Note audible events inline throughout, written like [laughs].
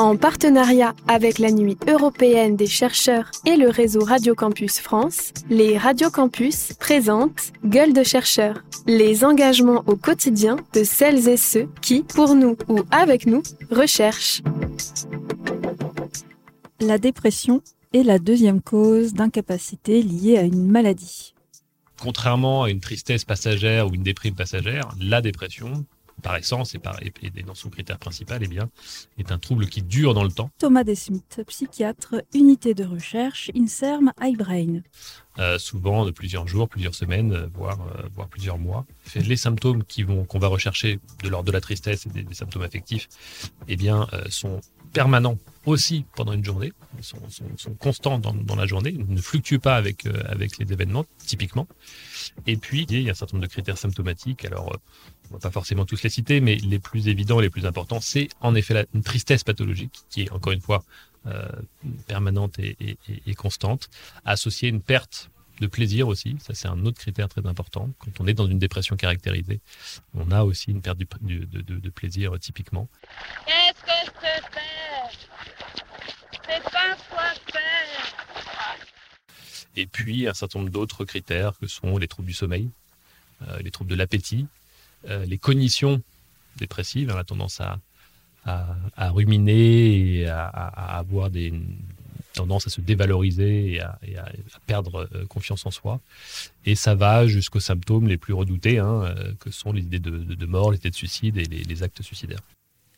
En partenariat avec la Nuit européenne des chercheurs et le réseau Radio Campus France, les Radio Campus présentent Gueule de chercheurs, les engagements au quotidien de celles et ceux qui, pour nous ou avec nous, recherchent. La dépression est la deuxième cause d'incapacité liée à une maladie. Contrairement à une tristesse passagère ou une déprime passagère, la dépression par essence et, par, dans son critère principal, eh bien, est un trouble qui dure dans le temps. Thomas Desmith, psychiatre, unité de recherche, INSERM iBrain. Euh, souvent de plusieurs jours, plusieurs semaines, euh, voire, euh, voire plusieurs mois. Les symptômes qu'on va rechercher de l'ordre de la tristesse et des, symptômes affectifs eh bien, sont permanents aussi pendant une journée, sont, sont, constants dans, la journée, ne fluctuent pas avec, avec les événements, typiquement. Et puis, il y a un certain nombre de critères symptomatiques. Alors, on va pas forcément tous les citer, mais les plus évidents les plus importants, c'est en effet une tristesse pathologique qui est encore une fois euh, permanente et, constante, associée à une perte de plaisir aussi, ça c'est un autre critère très important. Quand on est dans une dépression caractérisée, on a aussi une perte de, plaisir typiquement. Qu'est-ce que C'est pas quoi faire Et puis un certain nombre d'autres critères que sont les troubles du sommeil, euh, les troubles de l'appétit, euh, les cognitions dépressives, on a tendance à, à, ruminer et à, avoir des tendances à se dévaloriser et à, perdre euh, confiance en soi. Et ça va jusqu'aux symptômes les plus redoutés, hein, euh, que sont les idées de, mort, les idées de suicide et les actes suicidaires.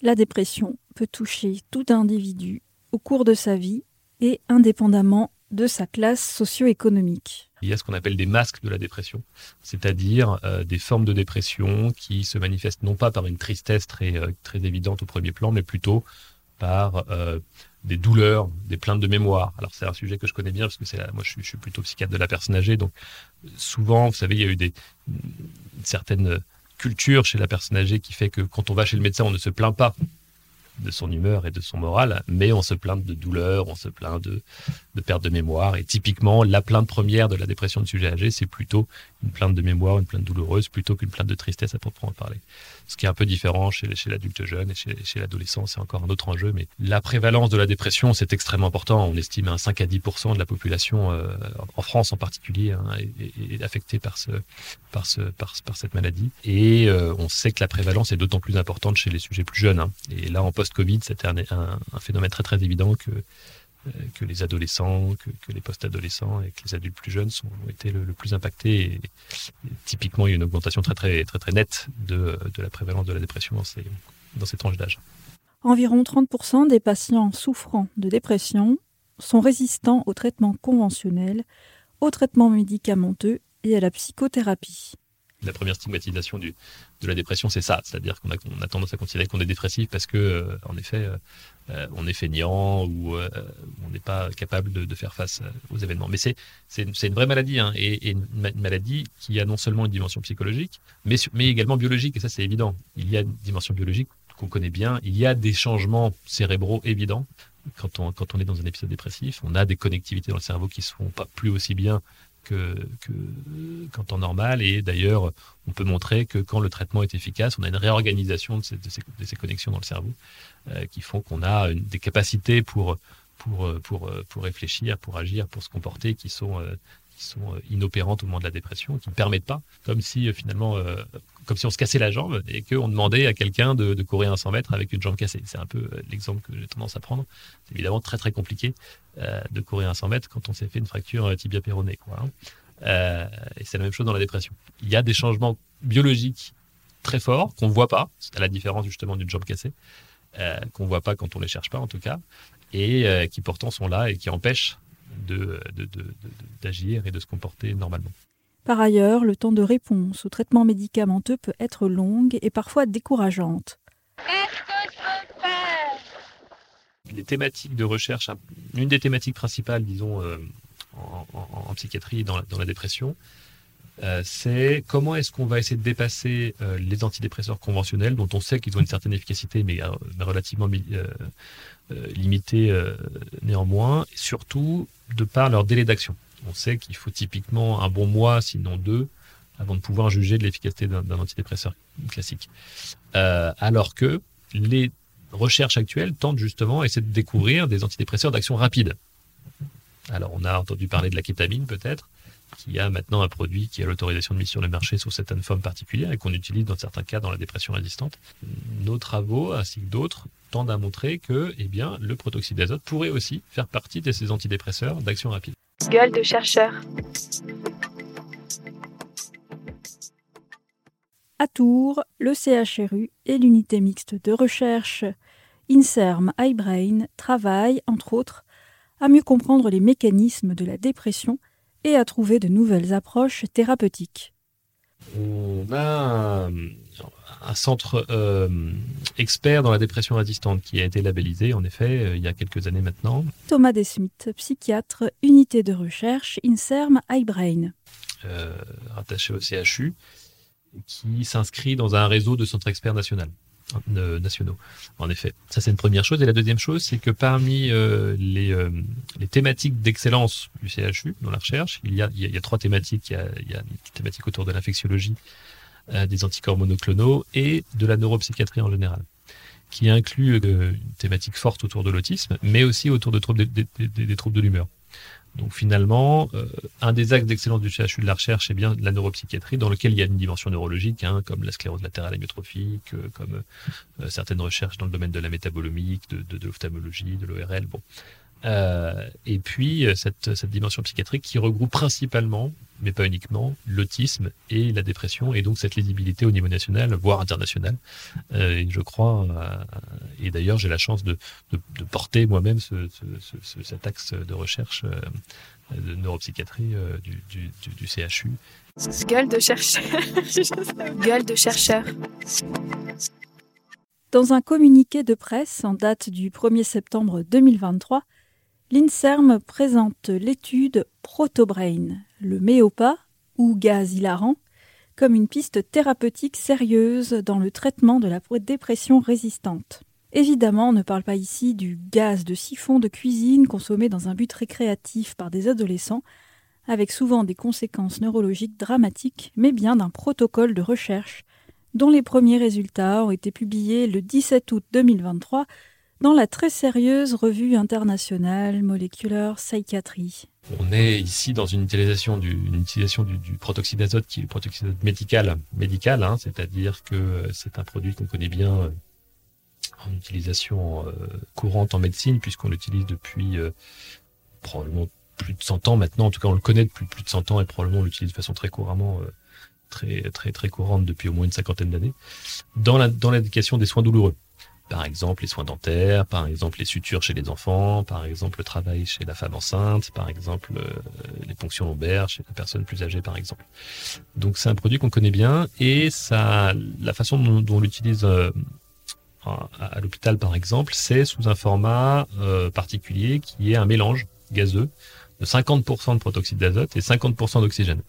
La dépression peut toucher tout individu au cours de sa vie et indépendamment de sa classe socio-économique. Il y a ce qu'on appelle des masques de la dépression, c'est-à-dire euh, des formes de dépression qui se manifestent non pas par une tristesse très, euh, très évidente au premier plan, mais plutôt par euh, des douleurs, des plaintes de mémoire. Alors c'est un sujet que je connais bien parce que moi je suis, plutôt psychiatre de la personne âgée, donc souvent, vous savez, il y a eu des certaines culture chez la personne âgée qui fait que quand on va chez le médecin, on ne se plaint pas de son humeur et de son moral, mais on se plaint de douleur, on se plaint de, perte de mémoire. Et typiquement, la plainte première de la dépression de sujet âgé, c'est plutôt une plainte de mémoire, une plainte douloureuse, plutôt qu'une plainte de tristesse à proprement parler. Ce qui est un peu différent chez, l'adulte jeune et chez, l'adolescent, c'est encore un autre enjeu. Mais la prévalence de la dépression, c'est extrêmement important. On estime un 5 à 10% de la population, euh, en France en particulier, hein, est, affectée par, ce, par, ce, par, par cette maladie. Et euh, on sait que la prévalence est d'autant plus importante chez les sujets plus jeunes. Hein. Et là, en post-Covid, c'était un, un, phénomène très très évident que que les adolescents, que, les post-adolescents et que les adultes plus jeunes ont été le, plus impactés. Typiquement, il y a une augmentation très très très très nette de, de la prévalence de la dépression dans ces, dans ces tranches d'âge. Environ 30% des patients souffrant de dépression sont résistants aux traitements conventionnels, aux traitements médicamenteux et à la psychothérapie la première stigmatisation de la dépression, c'est ça. C'est-à-dire qu'on a, a, tendance à considérer qu'on est dépressif parce que, euh, en effet, euh, euh, on est feignant ou on n'est pas capable de, faire face aux événements. Mais c'est, une, vraie maladie, hein, et, une, maladie qui a non seulement une dimension psychologique, mais, également biologique, et ça c'est évident. Il y a une dimension biologique qu'on connaît bien, il y a des changements cérébraux évidents. Quand on, quand on est dans un épisode dépressif, on a des connectivités dans le cerveau qui se font pas plus aussi bien que, qu'en temps normal. Et d'ailleurs, on peut montrer que quand le traitement est efficace, on a une réorganisation de ces, connexions dans le cerveau euh, qui font qu'on a des capacités pour, pour, pour, pour réfléchir, pour agir, pour se comporter qui sont, euh, qui sont inopérantes au moment de la dépression, qui ne permettent pas, comme si euh, finalement comme si on se cassait la jambe et qu'on demandait à quelqu'un de, courir un 100 mètres avec une jambe cassée. C'est un peu euh, l'exemple que j'ai tendance à prendre. C'est évidemment très très compliqué euh, de courir un 100 mètres quand on s'est fait une fracture euh, tibia péronée. Quoi, hein. et c'est la même chose dans la dépression. Il y a des changements biologiques très forts qu'on ne voit pas, à la différence justement d'une jambe cassée, qu'on ne voit pas quand on ne les cherche pas en tout cas, et qui pourtant sont là et qui empêchent d'agir et de se comporter normalement. Par ailleurs, le temps de réponse au traitement médicamenteux peut être long et parfois décourageante. Qu'est-ce que je peux faire? Les thématiques de recherche, une des thématiques principales, disons, euh, en, psychiatrie et dans, la dépression, euh, c'est comment est-ce qu'on va essayer de dépasser euh, les antidépresseurs conventionnels, dont on sait qu'ils ont une certaine efficacité, mais relativement limitée néanmoins, et surtout de par leur délai d'action on sait qu'il faut typiquement un bon mois, sinon deux, avant de pouvoir juger de l'efficacité d'un antidépresseur classique. Euh, alors que les recherche actuelle tente justement à essayer de découvrir des antidépresseurs d'action rapide. Alors, on a entendu parler de la kétamine peut-être, qui a maintenant un produit qui a l'autorisation de mise sur le marché sous certaines formes particulières et qu'on utilise dans certains cas dans la dépression résistante. Nos travaux, ainsi que d'autres, tendent à montrer que eh le protoxyde d'azote pourrait aussi faire partie de ces antidépresseurs d'action rapide. Gueule de chercheur. À Tours, le CHRU et l'unité mixte de recherche INSERM iBrain travaillent, entre autres, à mieux comprendre les mécanismes de la dépression et à trouver de nouvelles approches thérapeutiques. On a un, centre euh, expert dans la dépression résistante qui a été labellisé, en effet, euh, il y a quelques années maintenant. Thomas Desmith, psychiatre, unité de recherche, INSERM iBrain. Euh, rattaché au CHU, qui s'inscrit dans un réseau de centres experts nationaux. Euh, nationaux. En effet, ça c'est une première chose. Et la deuxième chose, c'est que parmi euh, les, euh, les, thématiques d'excellence du CHU dans la recherche, il y a, il y a, trois thématiques. Il y a, une thématique autour de l'infectiologie, des anticorps monoclonaux et de la neuropsychiatrie en général, qui inclut une thématique forte autour de l'autisme, mais aussi autour de troubles, des troubles de l'humeur. Donc finalement, euh, un des axes d'excellence du CHU de la recherche, c'est bien la neuropsychiatrie, dans lequel il y a une dimension neurologique, hein, comme la sclérose latérale amyotrophique, euh, comme euh, certaines recherches dans le domaine de la métabolomique, de, l'ophtalmologie, de l'ORL. Bon. Euh, et puis cette, cette, dimension psychiatrique qui regroupe principalement, mais pas uniquement, l'autisme et la dépression, et donc cette lisibilité au niveau national, voire international. Euh, je crois, euh, et d'ailleurs j'ai la chance de, de, de porter moi-même ce, ce, ce, cet axe de recherche de neuropsychiatrie du, du, du, du, CHU. Gueule de chercheur. [laughs] Gueule de chercheur. Dans un communiqué de presse en date du 1er septembre 2023, l'INSERM présente l'étude Protobrain, le méopa, ou gaz hilarant, comme une piste thérapeutique sérieuse dans le traitement de la dépression résistante. Évidemment, on ne parle pas ici du gaz de siphon de cuisine consommé dans un but récréatif par des adolescents, avec souvent des conséquences neurologiques dramatiques, mais bien d'un protocole de recherche dont les premiers résultats ont été publiés le 17 août 2023 dans la très sérieuse revue internationale Molecular Psychiatry. On est ici dans une utilisation du, une protoxyde qui est le protoxyde médical, médical hein, c'est-à-dire que c'est un produit qu'on connaît bien euh, en utilisation euh, courante en médecine puisqu'on l'utilise depuis euh, probablement plus de 100 ans maintenant, en tout cas on le connaît depuis plus de 100 ans et probablement on l'utilise de façon très couramment euh, très très très courante depuis au moins une cinquantaine d'années. Dans l'indication des soins douloureux par exemple les soins dentaires, par exemple les sutures chez les enfants, par exemple le travail chez la femme enceinte, par exemple euh, les ponctions lombaires chez les personnes plus âgées, par exemple. Donc c'est un produit qu'on connaît bien et ça, la façon dont, on l'utilise euh, à, à l'hôpital, par exemple, c'est sous un format euh, particulier qui est un mélange gazeux de 50% de protoxyde d'azote et 50% d'oxygène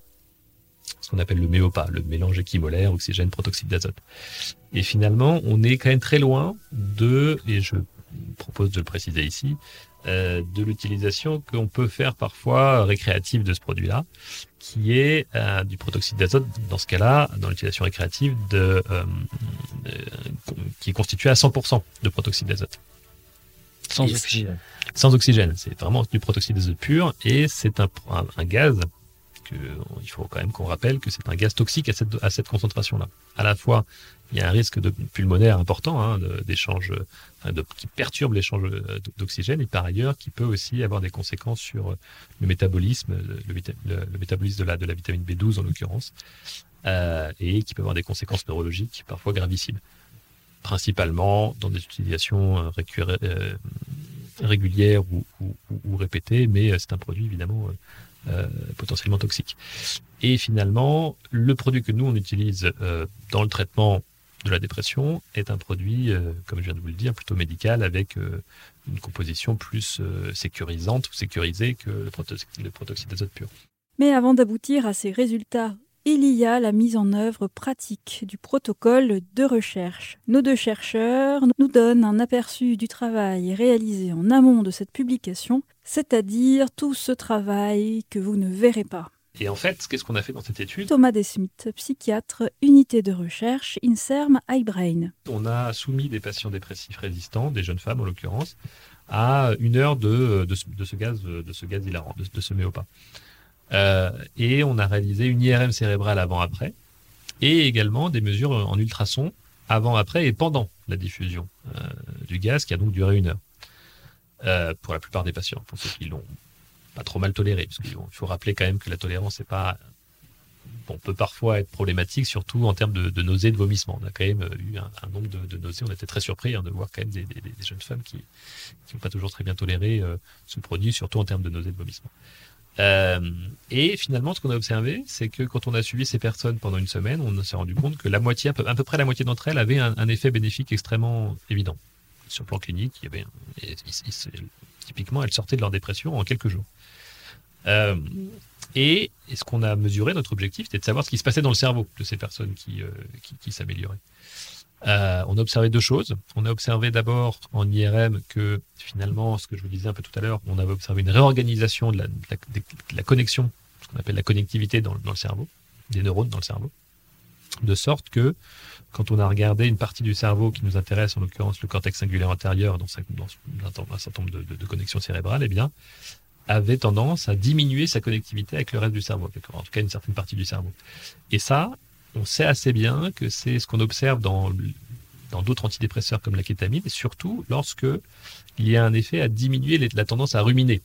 ce qu'on appelle le méopa, le mélange équimolaire, oxygène, protoxyde d'azote. Et finalement, on est quand même très loin de, et je propose de le préciser ici, euh, de l'utilisation qu'on peut faire parfois récréative de ce produit-là, qui est euh, du protoxyde d'azote, dans ce cas-là, dans l'utilisation récréative, de, euh, euh, qui est constitué à 100% de protoxyde d'azote. Sans et oxygène. Sans oxygène, c'est vraiment du protoxyde d'azote pur, et c'est un, un, un gaz que il faut quand même qu'on rappelle que c'est un gaz toxique à cette, concentration-là. À la fois, il y a un risque de pulmonaire important, hein, qui perturbe l'échange d'oxygène, et par ailleurs, qui peut aussi avoir des conséquences sur le métabolisme, le, métabolisme de la, vitamine B12 en l'occurrence, euh, et qui peut avoir des conséquences neurologiques parfois gravissimes, principalement dans des utilisations euh, euh, régulières ou, ou, ou, répétées, mais c'est un produit évidemment euh, potentiellement toxiques. Et finalement, le produit que nous, on utilise euh, dans le traitement de la dépression est un produit, euh, comme je viens de vous le dire, plutôt médical avec une composition plus sécurisante ou sécurisée que le, le protoxyde d'azote pur. Mais avant d'aboutir à ces résultats il y a la mise en œuvre pratique du protocole de recherche. Nos deux chercheurs nous donnent un aperçu du travail réalisé en amont de cette publication, c'est-à-dire tout ce travail que vous ne verrez pas. Et en fait, qu'est-ce qu'on a fait dans cette étude? Thomas Desmith, psychiatre, unité de recherche, INSERM iBrain. On a soumis des patients dépressifs résistants, des jeunes femmes en l'occurrence, à une heure de, de, ce- de ce gaz, de ce gaz hilarant, de, de ce méopa. Euh, et on a réalisé une IRM cérébrale avant-après, et également des mesures en ultrasons avant-après et pendant la diffusion euh, du gaz, qui a donc duré une heure. Euh, pour la plupart des patients, pour ceux qui l'ont pas trop mal toléré, parce qu'il faut rappeler quand même que la tolérance n'est pas bon, peut parfois être problématique, surtout en termes de, nausées, de vomissements. On a quand même eu un, nombre de, nausées. On était très surpris hein, de voir quand même des, jeunes femmes qui n'ont pas toujours très bien toléré ce produit, surtout en termes de nausées, de vomissements. Euh, et finalement, ce qu'on a observé, c'est que quand on a suivi ces personnes pendant une semaine, on s'est rendu compte que la moitié, à peu, près la moitié d'entre elles, avaient un, effet bénéfique extrêmement évident. Sur le plan clinique, il y avait un- typiquement, elles sortaient de leur dépression en quelques jours. Euh, et, ce qu'on a mesuré, notre objectif, c'était de savoir ce qui se passait dans le cerveau de ces personnes qui, euh, s'amélioraient. Euh, on a observé deux choses. On a observé d'abord en IRM que finalement, ce que je vous disais un peu tout à l'heure, on avait observé une réorganisation de la, de la- de la connexion, ce qu'on appelle la connectivité dans, le- dans le cerveau, des neurones dans le cerveau, de sorte que quand on a regardé une partie du cerveau qui nous intéresse, en l'occurrence le cortex singulaire antérieur, dans, un, certain nombre de, de- connexions cérébrales, eh bien, avait tendance à diminuer sa connectivité avec le reste du cerveau, en tout cas une certaine partie du cerveau. Et ça, on sait assez bien que c'est ce qu'on observe dans d'autres antidépresseurs comme la kétamine, et surtout lorsque il y a un effet à diminuer la tendance à ruminer.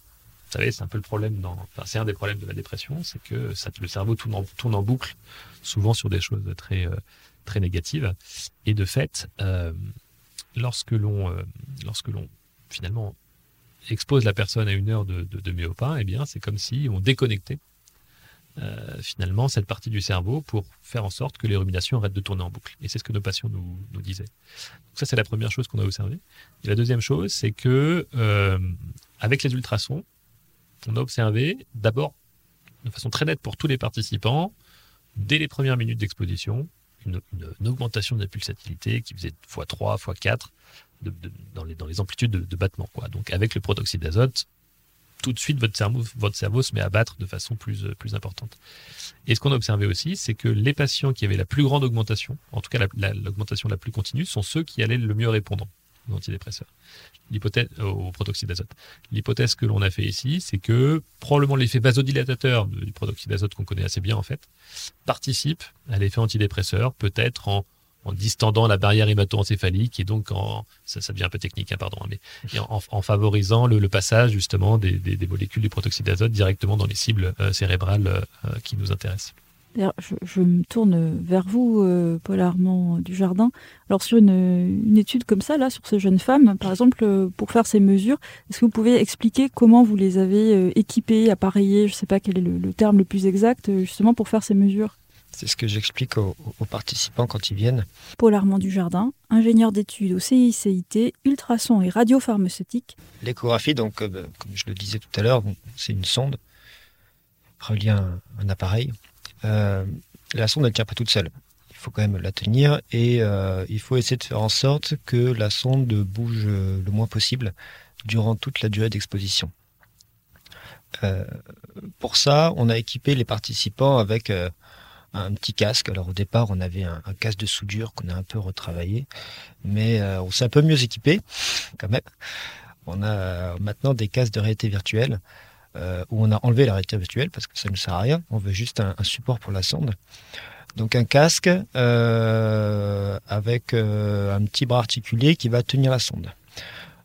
Vous savez, c'est un peu le problème dans, c'est un des problèmes de la dépression, c'est que le cerveau tourne en, boucle, souvent sur des choses très, euh, négatives. Et de fait, euh, lorsque l'on, euh, lorsque l'on finalement expose la personne à une heure de, de, eh bien, c'est comme si on déconnectait finalement cette partie du cerveau pour faire en sorte que les ruminations arrêtent de tourner en boucle. Et c'est ce que nos patients nous, disaient. Donc ça, c'est la première chose qu'on a observée. Et la deuxième chose, c'est que euh, avec les ultrasons, on a observé d'abord, de façon très nette pour tous les participants, dès les premières minutes d'exposition, une, augmentation de la pulsatilité qui faisait x3, x4 de- de- dans, les, amplitudes de, de battement. Donc avec le protoxyde d'azote, tout de suite votre cerveau, votre cerveau se met à battre de façon plus, euh, plus importante. Et ce qu'on a observé aussi, c'est que les patients qui avaient la plus grande augmentation, en tout cas la- la- l'augmentation la, plus continue, sont ceux qui allaient le mieux répondre aux antidépresseurs, l'hypothèse au protoxyde d'azote. L'hypothèse que l'on a fait ici, c'est que probablement l'effet vasodilatateur du protoxyde d'azote qu'on connaît assez bien en fait participe à l'effet antidépresseur, peut-être en, en distendant la barrière hémato-encéphalique et donc en ça, devient un peu technique, hein, pardon, hein, mais en, favorisant le, passage justement des, molécules du protoxyde d'azote directement dans les cibles euh, cérébrales euh, qui nous intéressent. Je, me tourne vers vous, euh, du Jardin. Alors sur une, étude comme ça, là, sur ces jeunes femmes, par exemple, pour faire ces mesures, est-ce que vous pouvez expliquer comment vous les avez équipées, appareillées, je ne sais pas quel est le, terme le plus exact, justement pour faire ces mesures? C'est ce que j'explique aux, aux participants quand ils viennent. Paul Armand du Jardin, ingénieur d'études au CICIT, ultrasons et radiopharmaceutique. L'échographie, donc, euh, comme je le disais tout à l'heure, c'est une sonde reliée à un, un appareil. Euh, la sonde ne tient pas toute seule. Il faut quand même la tenir et euh, il faut essayer de faire en sorte que la sonde bouge le moins possible durant toute la durée d'exposition. Euh, pour ça, on a équipé les participants avec un petit casque. Alors au départ, on avait un, casque de soudure qu'on a un peu retravaillé, mais euh, on s'est un peu mieux équipé quand même. On a maintenant des casques de réalité virtuelle euh, où on a enlevé la réalité virtuelle parce que ça ne sert à rien. On veut juste un, support pour la sonde. Donc un casque euh, avec euh, un petit bras articulé qui va tenir la sonde.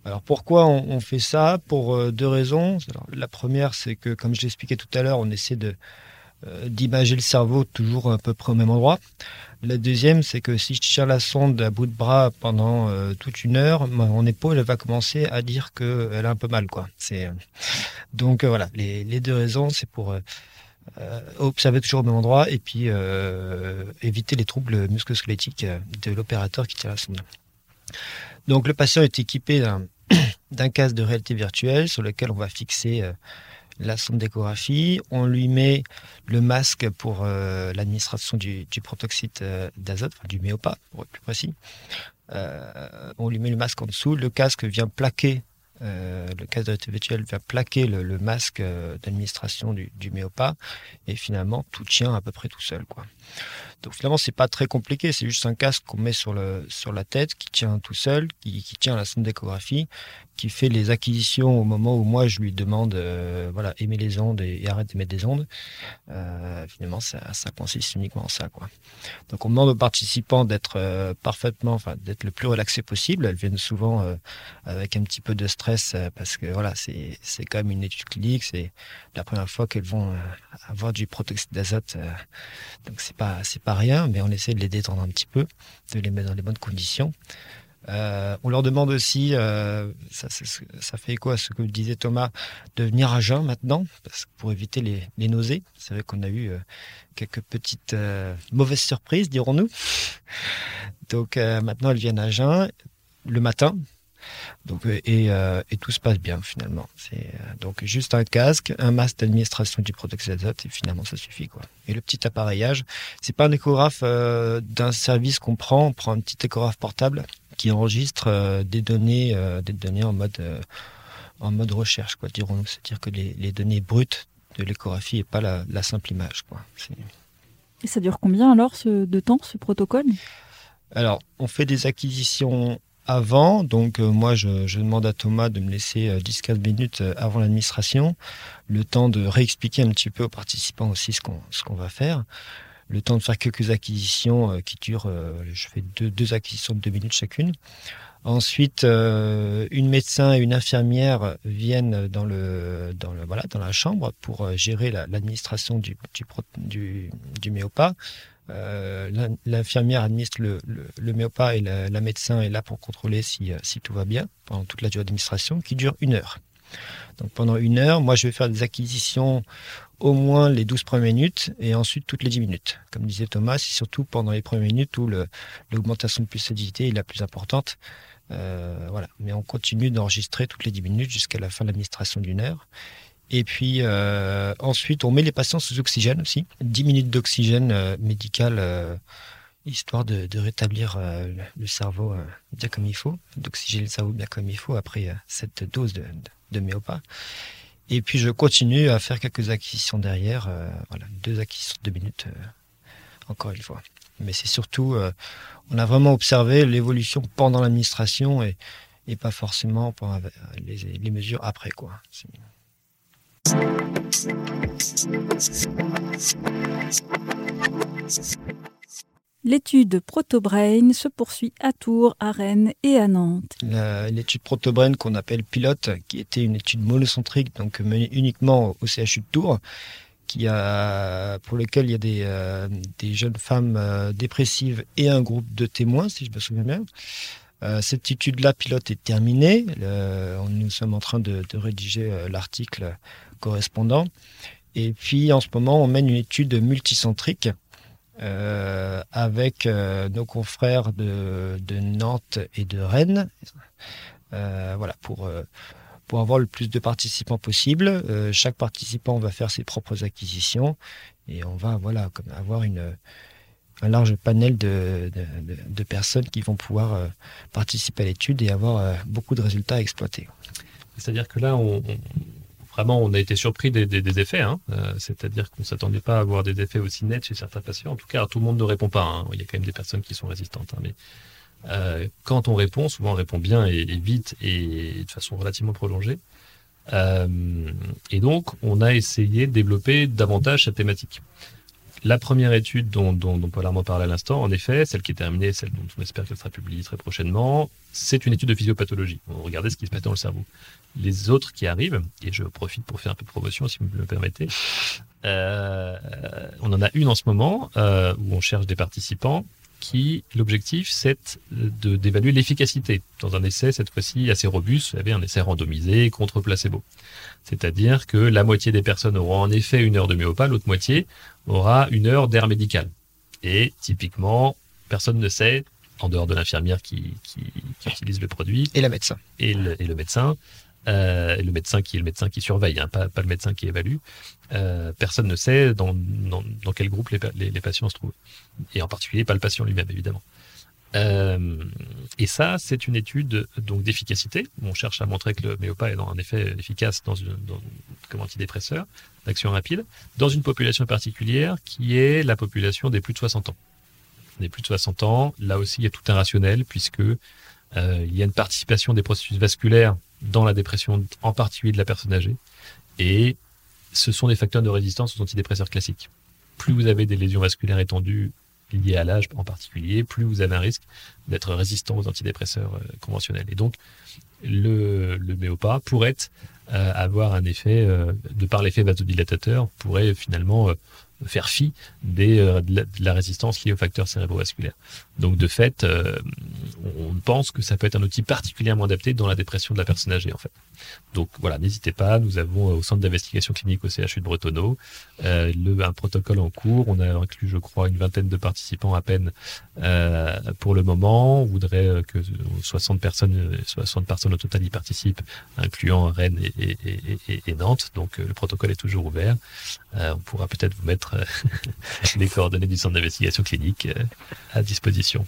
Alors pourquoi on, fait ça? Pour deux raisons. La première, c'est que comme je l'expliquais tout à l'heure, on essaie de d'imager le cerveau toujours à peu près au même endroit. La deuxième, c'est que si je tiens la sonde à bout de bras pendant euh, toute une heure, mon épaule va commencer à dire qu'elle a un peu mal. Quoi. C'est, euh, Donc euh, voilà, les, deux raisons, c'est pour euh, euh, observer toujours au même endroit et puis euh, éviter les troubles musculosquelettiques euh, de l'opérateur qui tient la sonde. Donc le patient est équipé d'un, [coughs] d'un casque de réalité virtuelle sur lequel on va fixer euh, la sonde d'échographie. On lui met le masque pour euh, l'administration du, du protoxyde euh, d'azote, du méopa pour être plus précis. Euh, on lui met le masque en dessous. Le casque vient plaquer Euh, le réalité virtuelle vient plaquer le, masque euh, d'administration du, du méopa et finalement tout tient à peu près tout seul. Quoi. Donc finalement c'est pas très compliqué, c'est juste un casque qu'on met sur, le, sur la tête qui tient tout seul, qui, qui tient la sonde d'échographie, qui fait les acquisitions au moment où moi je lui demande euh, voilà aimer les ondes et, et arrête d'émettre des ondes. Finalement ça, ça consiste uniquement en ça. Quoi. Donc on demande aux participants d'être parfaitement, enfin d'être le plus relaxé possible. Elles viennent souvent avec un petit peu de stress euh, parce que voilà, c'est c'est quand même une étude clinique, c'est la première fois qu'elles vont euh, avoir du protoxyde d'azote, euh, donc c'est pas c'est pas rien, mais on essaie de les détendre un petit peu, de les mettre dans les bonnes conditions. On leur demande aussi, ça, fait écho à ce que disait Thomas, de venir à jeun maintenant, pour éviter les, nausées. C'est vrai qu'on a eu quelques petites mauvaises surprises, dirons-nous. Donc maintenant, elles viennent à jeun le matin. Donc, euh, et, euh, et tout se passe bien finalement. C'est euh, donc juste un casque, un masque d'administration du d'azote et finalement ça suffit quoi. Et le petit appareillage, c'est pas un échographe d'un service qu'on prend, on prend un petit échographe portable qui enregistre des données, des données en mode en mode recherche quoi, dirons-nous. C'est-à-dire que les, les données brutes de l'échographie et pas la, la simple image quoi. Et ça dure combien alors ce, de temps, ce protocole? Alors, on fait des acquisitions avant. Donc, euh, moi, je, demande à Thomas de me laisser euh, 10-15 minutes euh, avant l'administration, le temps de réexpliquer un petit peu aux participants aussi ce qu'on ce qu'on va faire, le temps de faire quelques acquisitions euh, qui durent, euh, je fais deux, acquisitions de deux minutes chacune. Ensuite, euh, une médecin et une infirmière viennent dans le dans le voilà dans la chambre pour gérer la- l'administration du du, du L'infirmière administre le, le, et la, médecin est là pour contrôler si, si tout va bien pendant toute la durée d'administration qui dure une heure. Donc pendant une heure, moi je vais faire des acquisitions au moins les 12 premières minutes et ensuite toutes les 10 minutes. Comme disait Thomas, c'est surtout pendant les premières minutes où l'augmentation de pulsation est la plus importante. Euh, voilà. Mais on continue d'enregistrer toutes les 10 minutes jusqu'à la fin de l'administration d'une heure. Et puis euh, ensuite, on met les patients sous oxygène aussi. 10 minutes d'oxygène euh, médical, histoire de, rétablir le, cerveau bien comme il faut, d'oxygéner le cerveau bien comme il faut après cette dose de, de, de méopa. Et puis je continue à faire quelques acquisitions derrière. euh, voilà, deux acquisitions de deux minutes, euh, encore une fois. Mais c'est surtout, euh, on a vraiment observé l'évolution pendant l'administration et, et pas forcément pendant les, mesures après. quoi. L'étude Protobrain se poursuit à Tours, à Rennes et à Nantes. L'étude Protobrain qu'on appelle pilote, qui était une étude monocentrique, donc menée uniquement au CHU de Tours, qui a, pour lequel il y a des, euh, jeunes femmes euh, dépressives et un groupe de témoins, si je me souviens bien. Euh, cette étude-là, pilote, est terminée. Nous sommes en train de, rédiger l'article correspondant. Et puis, en ce moment, on mène une étude multicentrique avec euh, nos confrères de, Nantes et de Rennes. Euh, voilà, pour, euh, pour avoir le plus de participants possible. Euh, chaque participant va faire ses propres acquisitions et on va voilà, comme avoir une, un large panel de, de, personnes qui vont pouvoir euh, participer à l'étude et avoir euh, beaucoup de résultats à exploiter. C'est-à-dire que là, on- vraiment, on a été surpris des, des- effets. hein. Euh, C'est-à-dire qu'on s'attendait pas à avoir des effets aussi nets chez certains patients. En tout cas, tout le monde ne répond pas. hein. Il y a quand même des personnes qui sont résistantes. hein. Mais euh, quand on répond, souvent on répond bien et, et vite et de façon relativement prolongée. Euh, et donc, on a essayé de développer davantage cette thématique. La première étude dont, dont, dont Paul Armand parlait à l'instant, en effet, celle qui est terminée, celle dont on espère qu'elle sera publiée très prochainement, c'est une étude de physiopathologie. On regardait ce qui se passe dans le cerveau. Les autres qui arrivent, et je profite pour faire un peu de promotion si vous me le permettez, euh, on en a une en ce moment euh, où on cherche des participants qui, l'objectif, c'est d'évaluer l'efficacité dans un essai, cette fois-ci assez robuste, vous savez, un essai randomisé contre placebo. C'est-à-dire que la moitié des personnes auront en effet une heure de myopathe, l'autre moitié aura une heure d'air médical. Et typiquement, personne ne sait, en dehors de l'infirmière qui, qui, qui utilise le produit Et la médecin. et le, et le médecin, euh, le médecin qui est le médecin qui surveille, hein, pas, pas le médecin qui évalue, euh, personne ne sait dans, dans, dans quel groupe les, les, les patients se trouvent. Et en particulier, pas le patient lui-même, évidemment. Euh, et ça, c'est une étude donc d'efficacité. On cherche à montrer que le méopa est un effet efficace dans une, dans, comme antidépresseur d'action rapide dans une population particulière qui est la population des plus de 60 ans. Des plus de 60 ans, là aussi, il y a tout un rationnel puisque euh, il y a une participation des processus vasculaires dans la dépression, en particulier de la personne âgée, et ce sont des facteurs de résistance aux antidépresseurs classiques. Plus vous avez des lésions vasculaires étendues liées à l'âge en particulier, plus vous avez un risque d'être résistant aux antidépresseurs euh, conventionnels. Et donc, le, le pourrait euh, avoir un effet, euh, de par l'effet vasodilatateur, pourrait finalement faire fi euh, de, la, résistance liée aux facteurs cérébrovasculaires. Donc de fait, euh, on pense que ça peut être un outil particulièrement adapté dans la dépression de la personne âgée en fait. Donc voilà, n'hésitez pas, nous avons au centre d'investigation clinique au CHU de Bretonneau euh, un protocole en cours. On a inclus, je crois, une vingtaine de participants à peine euh, pour le moment. On voudrait que 60 personnes, 60 personnes au total y participent, incluant Rennes et Nantes. Donc le protocole est toujours ouvert. on pourra peut-être vous mettre [laughs] les coordonnées du centre d'investigation clinique euh, à disposition.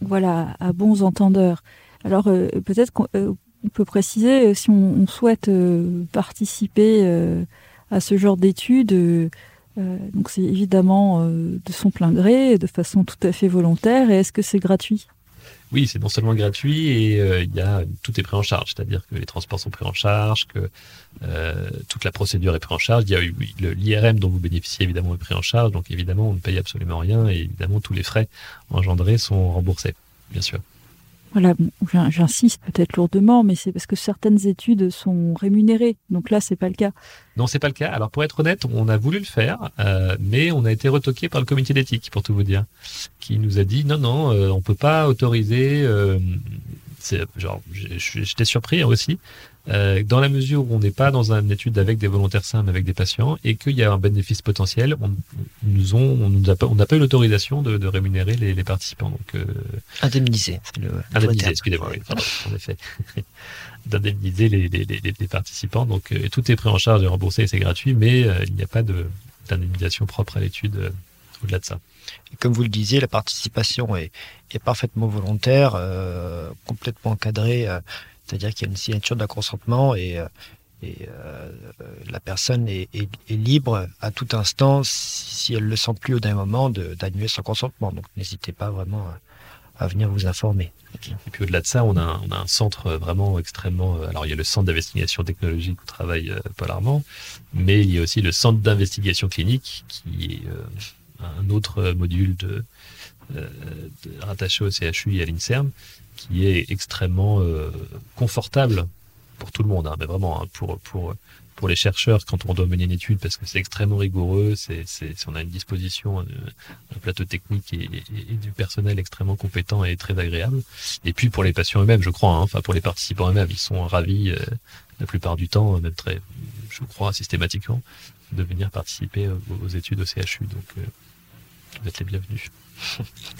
Voilà, à bons entendeurs. Alors euh, peut-être qu'on euh, peut préciser, si on, souhaite euh, participer euh, à ce genre d'études, donc c'est évidemment de son plein gré, de façon tout à fait volontaire, et est-ce que c'est gratuit? Oui, c'est non seulement gratuit et euh, il y a tout est pris en charge, c'est-à-dire que les transports sont pris en charge, que euh, toute la procédure est prise en charge. Il y a oui, l'IRM dont vous bénéficiez évidemment est pris en charge, donc évidemment on ne paye absolument rien et évidemment tous les frais engendrés sont remboursés, bien sûr. Voilà, j'insiste peut-être lourdement, mais c'est parce que certaines études sont rémunérées. Donc là, c'est pas le cas. Non, c'est pas le cas. Alors pour être honnête, on a voulu le faire, euh, mais on a été retoqué par le comité d'éthique, pour tout vous dire, qui nous a dit non, non, euh, on peut pas autoriser. Euh, genre, j'étais surpris aussi. Euh, dans la mesure où on n'est pas dans une étude avec des volontaires sains, mais avec des patients, et qu'il y a un bénéfice potentiel, on, nous ont, on pas, n'a pas eu l'autorisation de, de, rémunérer les, les, participants. Donc euh, indemniser, le indemniser. Excusez-moi, oui, pardon, en effet, [laughs] d'indemniser les, les, les, les, participants. Donc euh, tout est pris en charge et remboursé, c'est gratuit, mais euh, il n'y a pas de d'indemnisation propre à l'étude au-delà de ça. Et comme vous le disiez, la participation est, est parfaitement volontaire, complètement encadrée. Euh, c'est-à-dire qu'il y a une signature d'un consentement et, et euh, la personne est, libre à tout instant, si, elle le sent plus au dernier moment, d'annuler son consentement. Donc n'hésitez pas vraiment à, venir vous informer. Et puis au-delà de ça, on a, un, on a un centre vraiment extrêmement. Alors il y a le centre d'investigation technologique où travaille euh, Paul Armand, mais il y a aussi le centre d'investigation clinique qui est euh, un autre module euh, de, rattaché au CHU et à l'INSERM qui est extrêmement euh, confortable pour tout le monde, hein, mais vraiment hein, pour, pour, pour les chercheurs quand on doit mener une étude parce que c'est extrêmement rigoureux, c'est, c'est, on a une disposition, un, un plateau technique et, du personnel extrêmement compétent et très agréable. Et puis pour les patients eux-mêmes, je crois, hein, enfin pour les participants eux-mêmes, ils sont ravis euh, la plupart du temps, même très, je crois systématiquement, de venir participer aux, aux études au CHU. Donc euh, vous êtes les bienvenus.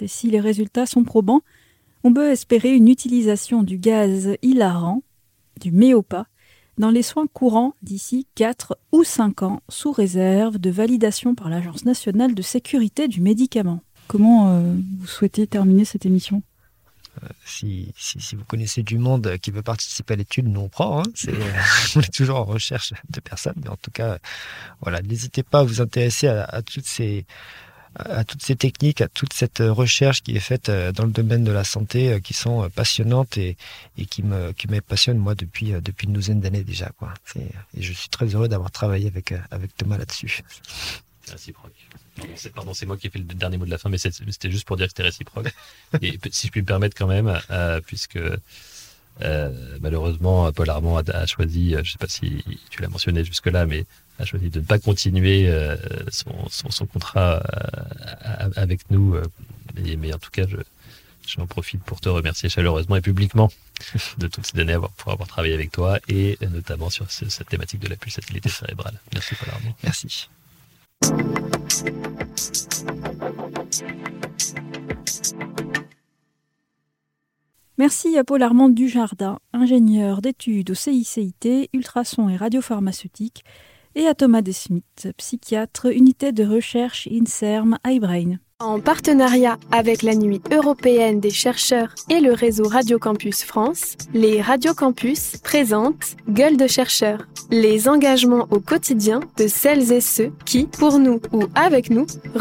Et si les résultats sont probants, on peut espérer une utilisation du gaz hilarant, du méopa, dans les soins courants d'ici 4 ou 5 ans, sous réserve de validation par l'Agence nationale de sécurité du médicament. Comment euh, vous souhaitez terminer cette émission? Euh, si, vous connaissez du monde qui veut participer à l'étude, nous on prend. Hein. [laughs] On est toujours en recherche de personnes, mais en tout cas, voilà, n'hésitez pas à vous intéresser à toutes ces à toutes ces techniques, à toute cette recherche qui est faite euh, dans le domaine de la santé, euh, qui sont passionnantes et, et qui me qui me passionnent moi depuis depuis une douzaine d'années déjà quoi. Et je suis très heureux d'avoir travaillé avec avec Thomas là-dessus. C'est réciproque. C'est, pardon, c'est moi qui ai fait le dernier mot de la fin, mais c'était juste pour dire que c'était réciproque. [laughs] et si je puis me permettre quand même, euh, puisque euh, malheureusement, Paul Armand a, choisi, je ne sais pas si tu l'as mentionné jusque-là, mais a choisi de ne pas continuer euh, son, contrat euh, avec nous. Euh, mais, en tout cas, je, j'en profite pour te remercier chaleureusement et publiquement de toutes ces années pour avoir travaillé avec toi et notamment sur ce, cette thématique de la pulsatilité cérébrale. Merci Paul Armand. Merci. Merci à Paul Armand Dujardin, ingénieur d'études au CICIT, ultrasons et radiopharmaceutique, et à Thomas Desmith, psychiatre, unité de recherche INSERM iBrain. En partenariat avec la Nuit européenne des chercheurs et le réseau Radio Campus France, les Radio Campus présentent Gueule de chercheur, les engagements au quotidien de celles et ceux qui, pour nous ou avec nous, recherchent